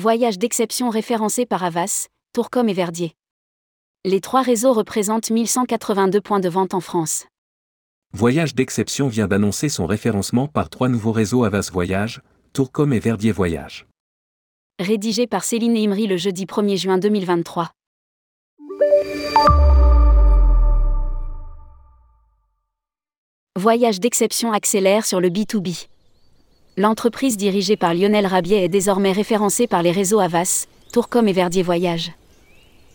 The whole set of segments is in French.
Voyage d'exception référencés par Avas, Tourcom et Verdier. Les trois réseaux représentent 1182 points de vente en France. Voyage d'exception vient d'annoncer son référencement par trois nouveaux réseaux Avas Voyage, Tourcom et Verdier Voyage. Rédigé par Céline Imri le jeudi 1er juin 2023. Voyage d'exception accélère sur le B2B. L'entreprise dirigée par Lionel Rabier est désormais référencée par les réseaux Avas, Tourcom et Verdier Voyage.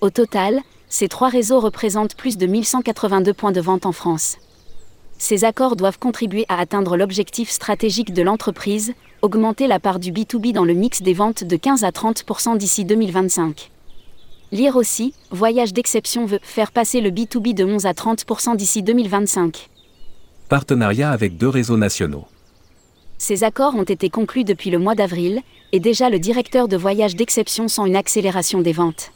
Au total, ces trois réseaux représentent plus de 1182 points de vente en France. Ces accords doivent contribuer à atteindre l'objectif stratégique de l'entreprise, augmenter la part du B2B dans le mix des ventes de 15 à 30% d'ici 2025. Lire aussi, Voyage d'exception veut faire passer le B2B de 11 à 30% d'ici 2025. Partenariat avec deux réseaux nationaux. Ces accords ont été conclus depuis le mois d'avril, et déjà le directeur de Voyage d'exception sent une accélération des ventes.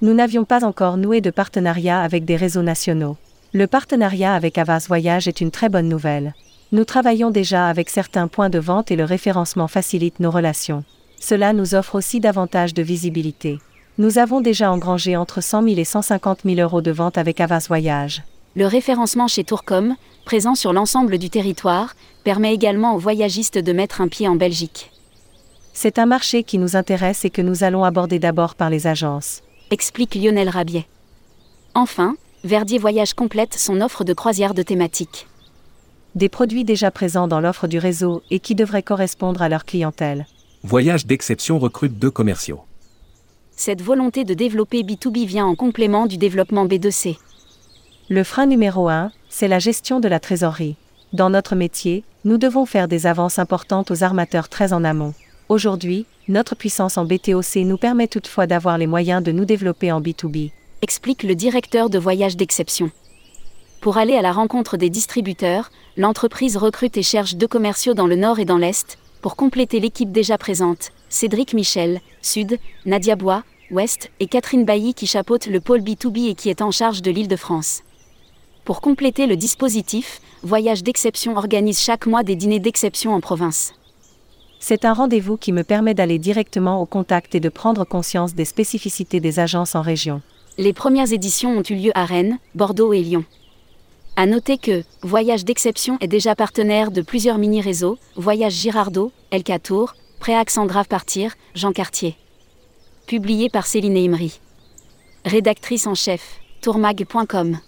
Nous n'avions pas encore noué de partenariat avec des réseaux nationaux. Le partenariat avec Avas Voyage est une très bonne nouvelle. Nous travaillons déjà avec certains points de vente et le référencement facilite nos relations. Cela nous offre aussi davantage de visibilité. Nous avons déjà engrangé entre 100 000 et 150 000 euros de vente avec Avas Voyage. Le référencement chez Tourcom, présent sur l'ensemble du territoire, permet également aux voyagistes de mettre un pied en Belgique. C'est un marché qui nous intéresse et que nous allons aborder d'abord par les agences explique Lionel Rabier. Enfin, Verdier Voyage complète son offre de croisière de thématique. Des produits déjà présents dans l'offre du réseau et qui devraient correspondre à leur clientèle. Voyage d'exception recrute deux commerciaux. Cette volonté de développer B2B vient en complément du développement B2C. Le frein numéro 1, c'est la gestion de la trésorerie. Dans notre métier, nous devons faire des avances importantes aux armateurs très en amont. Aujourd'hui, notre puissance en BTOC nous permet toutefois d'avoir les moyens de nous développer en B2B. Explique le directeur de voyage d'exception. Pour aller à la rencontre des distributeurs, l'entreprise recrute et cherche deux commerciaux dans le nord et dans l'est, pour compléter l'équipe déjà présente, Cédric Michel, Sud, Nadia Bois, Ouest, et Catherine Bailly qui chapeaute le pôle B2B et qui est en charge de l'île de France. Pour compléter le dispositif, Voyage d'exception organise chaque mois des dîners d'exception en province. C'est un rendez-vous qui me permet d'aller directement au contact et de prendre conscience des spécificités des agences en région. Les premières éditions ont eu lieu à Rennes, Bordeaux et Lyon. À noter que Voyage d'exception est déjà partenaire de plusieurs mini-réseaux, Voyage Girardot, LK Tour, Préax en Grave Partir, Jean Cartier. Publié par Céline Imri. Rédactrice en chef, tourmag.com.